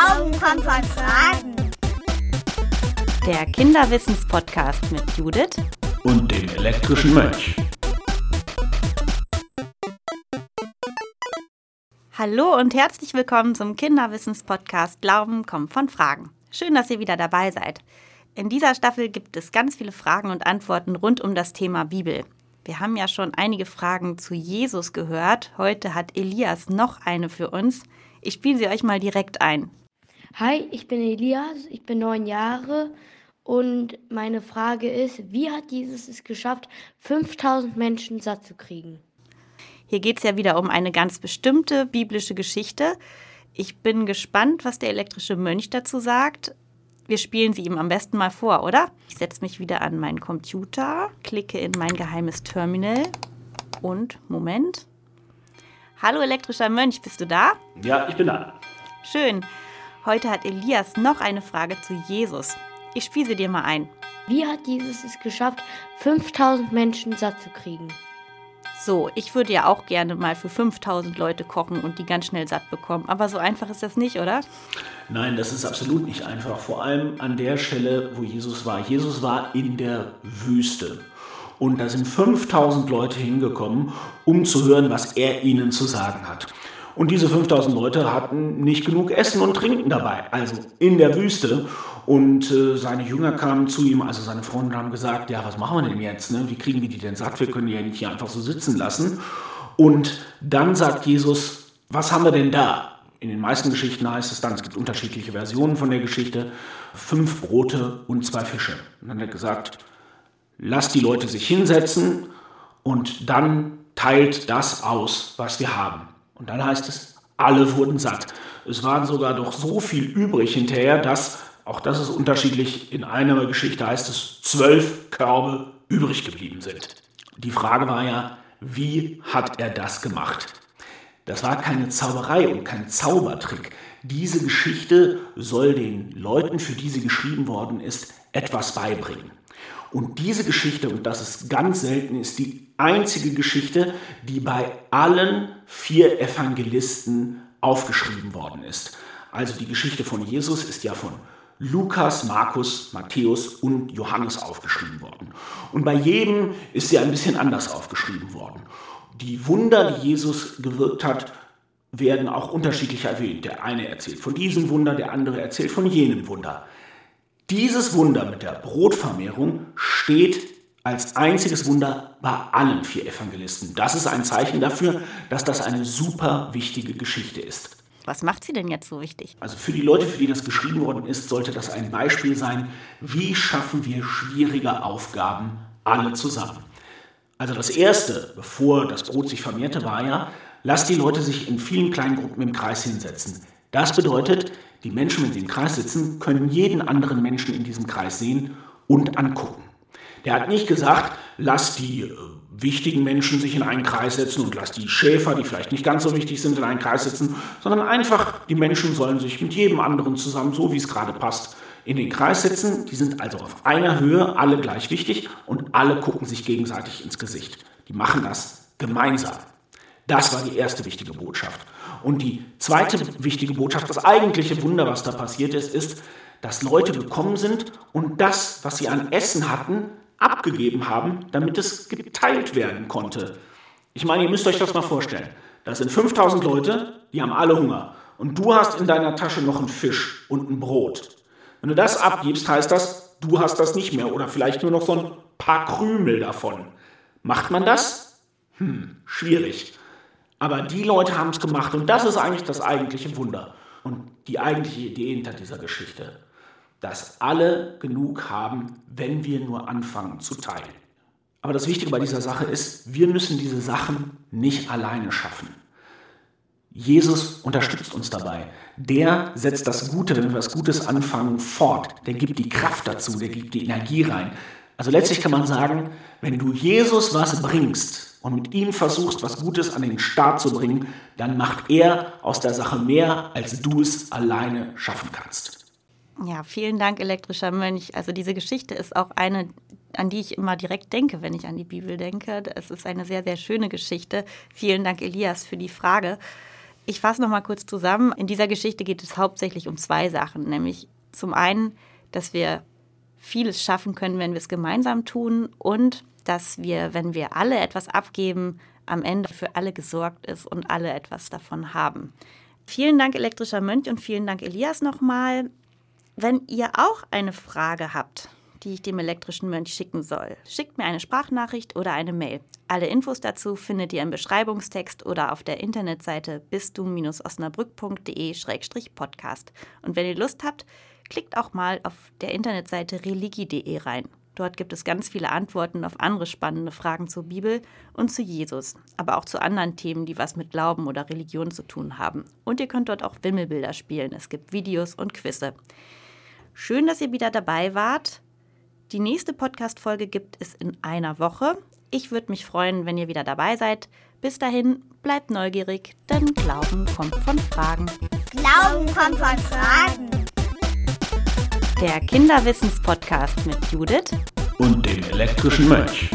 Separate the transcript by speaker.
Speaker 1: Glauben kommt von Fragen.
Speaker 2: Der Kinderwissenspodcast mit Judith
Speaker 3: und dem elektrischen Mönch.
Speaker 2: Hallo und herzlich willkommen zum Kinderwissenspodcast Glauben kommt von Fragen. Schön, dass ihr wieder dabei seid. In dieser Staffel gibt es ganz viele Fragen und Antworten rund um das Thema Bibel. Wir haben ja schon einige Fragen zu Jesus gehört. Heute hat Elias noch eine für uns. Ich spiele sie euch mal direkt ein.
Speaker 4: Hi, ich bin Elias, ich bin neun Jahre und meine Frage ist, wie hat Jesus es geschafft, 5000 Menschen satt zu kriegen?
Speaker 2: Hier geht es ja wieder um eine ganz bestimmte biblische Geschichte. Ich bin gespannt, was der elektrische Mönch dazu sagt. Wir spielen sie ihm am besten mal vor, oder? Ich setze mich wieder an meinen Computer, klicke in mein geheimes Terminal und Moment. Hallo elektrischer Mönch, bist du da?
Speaker 3: Ja, ich bin da.
Speaker 2: Schön. Heute hat Elias noch eine Frage zu Jesus. Ich spiele sie dir mal ein.
Speaker 4: Wie hat Jesus es geschafft, 5000 Menschen satt zu kriegen?
Speaker 2: So, ich würde ja auch gerne mal für 5000 Leute kochen und die ganz schnell satt bekommen. Aber so einfach ist das nicht, oder?
Speaker 3: Nein, das ist absolut nicht einfach. Vor allem an der Stelle, wo Jesus war. Jesus war in der Wüste. Und da sind 5000 Leute hingekommen, um zu hören, was er ihnen zu sagen hat. Und diese 5000 Leute hatten nicht genug Essen und Trinken dabei, also in der Wüste. Und äh, seine Jünger kamen zu ihm, also seine Freunde haben gesagt, ja, was machen wir denn jetzt? Ne? Wie kriegen wir die denn satt? Wir können die ja nicht hier einfach so sitzen lassen. Und dann sagt Jesus, was haben wir denn da? In den meisten Geschichten heißt es dann, es gibt unterschiedliche Versionen von der Geschichte, fünf Brote und zwei Fische. Und dann hat er gesagt, lasst die Leute sich hinsetzen und dann teilt das aus, was wir haben. Und dann heißt es, alle wurden satt. Es waren sogar doch so viel übrig hinterher, dass auch das ist unterschiedlich. In einer Geschichte heißt es, zwölf Körbe übrig geblieben sind. Die Frage war ja, wie hat er das gemacht? Das war keine Zauberei und kein Zaubertrick. Diese Geschichte soll den Leuten, für die sie geschrieben worden ist, etwas beibringen. Und diese Geschichte, und das ist ganz selten, ist die einzige Geschichte, die bei allen vier Evangelisten aufgeschrieben worden ist. Also die Geschichte von Jesus ist ja von Lukas, Markus, Matthäus und Johannes aufgeschrieben worden. Und bei jedem ist sie ein bisschen anders aufgeschrieben worden. Die Wunder, die Jesus gewirkt hat, werden auch unterschiedlich erwähnt. Der eine erzählt von diesem Wunder, der andere erzählt von jenem Wunder. Dieses Wunder mit der Brotvermehrung steht als einziges Wunder bei allen vier Evangelisten. Das ist ein Zeichen dafür, dass das eine super wichtige Geschichte ist.
Speaker 2: Was macht sie denn jetzt so wichtig?
Speaker 3: Also für die Leute, für die das geschrieben worden ist, sollte das ein Beispiel sein, wie schaffen wir schwierige Aufgaben alle zusammen. Also das Erste, bevor das Brot sich vermehrte, war ja, lasst die Leute sich in vielen kleinen Gruppen im Kreis hinsetzen. Das bedeutet, die Menschen, wenn sie im Kreis sitzen, können jeden anderen Menschen in diesem Kreis sehen und angucken. Der hat nicht gesagt, lass die äh, wichtigen Menschen sich in einen Kreis setzen und lass die Schäfer, die vielleicht nicht ganz so wichtig sind, in einen Kreis setzen, sondern einfach, die Menschen sollen sich mit jedem anderen zusammen, so wie es gerade passt, in den Kreis setzen. Die sind also auf einer Höhe, alle gleich wichtig und alle gucken sich gegenseitig ins Gesicht. Die machen das gemeinsam. Das war die erste wichtige Botschaft. Und die zweite wichtige Botschaft, das eigentliche Wunder, was da passiert ist, ist, dass Leute gekommen sind und das, was sie an Essen hatten, abgegeben haben, damit es geteilt werden konnte. Ich meine, ihr müsst euch das mal vorstellen. Das sind 5000 Leute, die haben alle Hunger. Und du hast in deiner Tasche noch einen Fisch und ein Brot. Wenn du das abgibst, heißt das, du hast das nicht mehr oder vielleicht nur noch so ein paar Krümel davon. Macht man das? Hm, schwierig. Aber die Leute haben es gemacht und das ist eigentlich das eigentliche Wunder und die eigentliche Idee hinter dieser Geschichte dass alle genug haben, wenn wir nur anfangen zu teilen. Aber das Wichtige bei dieser Sache ist, wir müssen diese Sachen nicht alleine schaffen. Jesus unterstützt uns dabei. Der setzt das Gute, wenn wir was Gutes anfangen, fort. Der gibt die Kraft dazu, der gibt die Energie rein. Also letztlich kann man sagen, wenn du Jesus was bringst und mit ihm versuchst, was Gutes an den Start zu bringen, dann macht er aus der Sache mehr, als du es alleine schaffen kannst.
Speaker 2: Ja, vielen Dank, elektrischer Mönch. Also diese Geschichte ist auch eine, an die ich immer direkt denke, wenn ich an die Bibel denke. Es ist eine sehr, sehr schöne Geschichte. Vielen Dank, Elias, für die Frage. Ich fasse noch mal kurz zusammen. In dieser Geschichte geht es hauptsächlich um zwei Sachen, nämlich zum einen, dass wir vieles schaffen können, wenn wir es gemeinsam tun und dass wir, wenn wir alle etwas abgeben, am Ende für alle gesorgt ist und alle etwas davon haben. Vielen Dank, elektrischer Mönch, und vielen Dank, Elias, nochmal. Wenn ihr auch eine Frage habt, die ich dem elektrischen Mönch schicken soll, schickt mir eine Sprachnachricht oder eine Mail. Alle Infos dazu findet ihr im Beschreibungstext oder auf der Internetseite bistu-osnabrück.de-podcast. Und wenn ihr Lust habt, klickt auch mal auf der Internetseite religi.de rein. Dort gibt es ganz viele Antworten auf andere spannende Fragen zur Bibel und zu Jesus, aber auch zu anderen Themen, die was mit Glauben oder Religion zu tun haben. Und ihr könnt dort auch Wimmelbilder spielen. Es gibt Videos und Quizze. Schön, dass ihr wieder dabei wart. Die nächste Podcast-Folge gibt es in einer Woche. Ich würde mich freuen, wenn ihr wieder dabei seid. Bis dahin, bleibt neugierig, denn Glauben kommt von Fragen.
Speaker 1: Glauben kommt von Fragen.
Speaker 2: Der Kinderwissens-Podcast mit Judith
Speaker 3: Und dem elektrischen Mönch.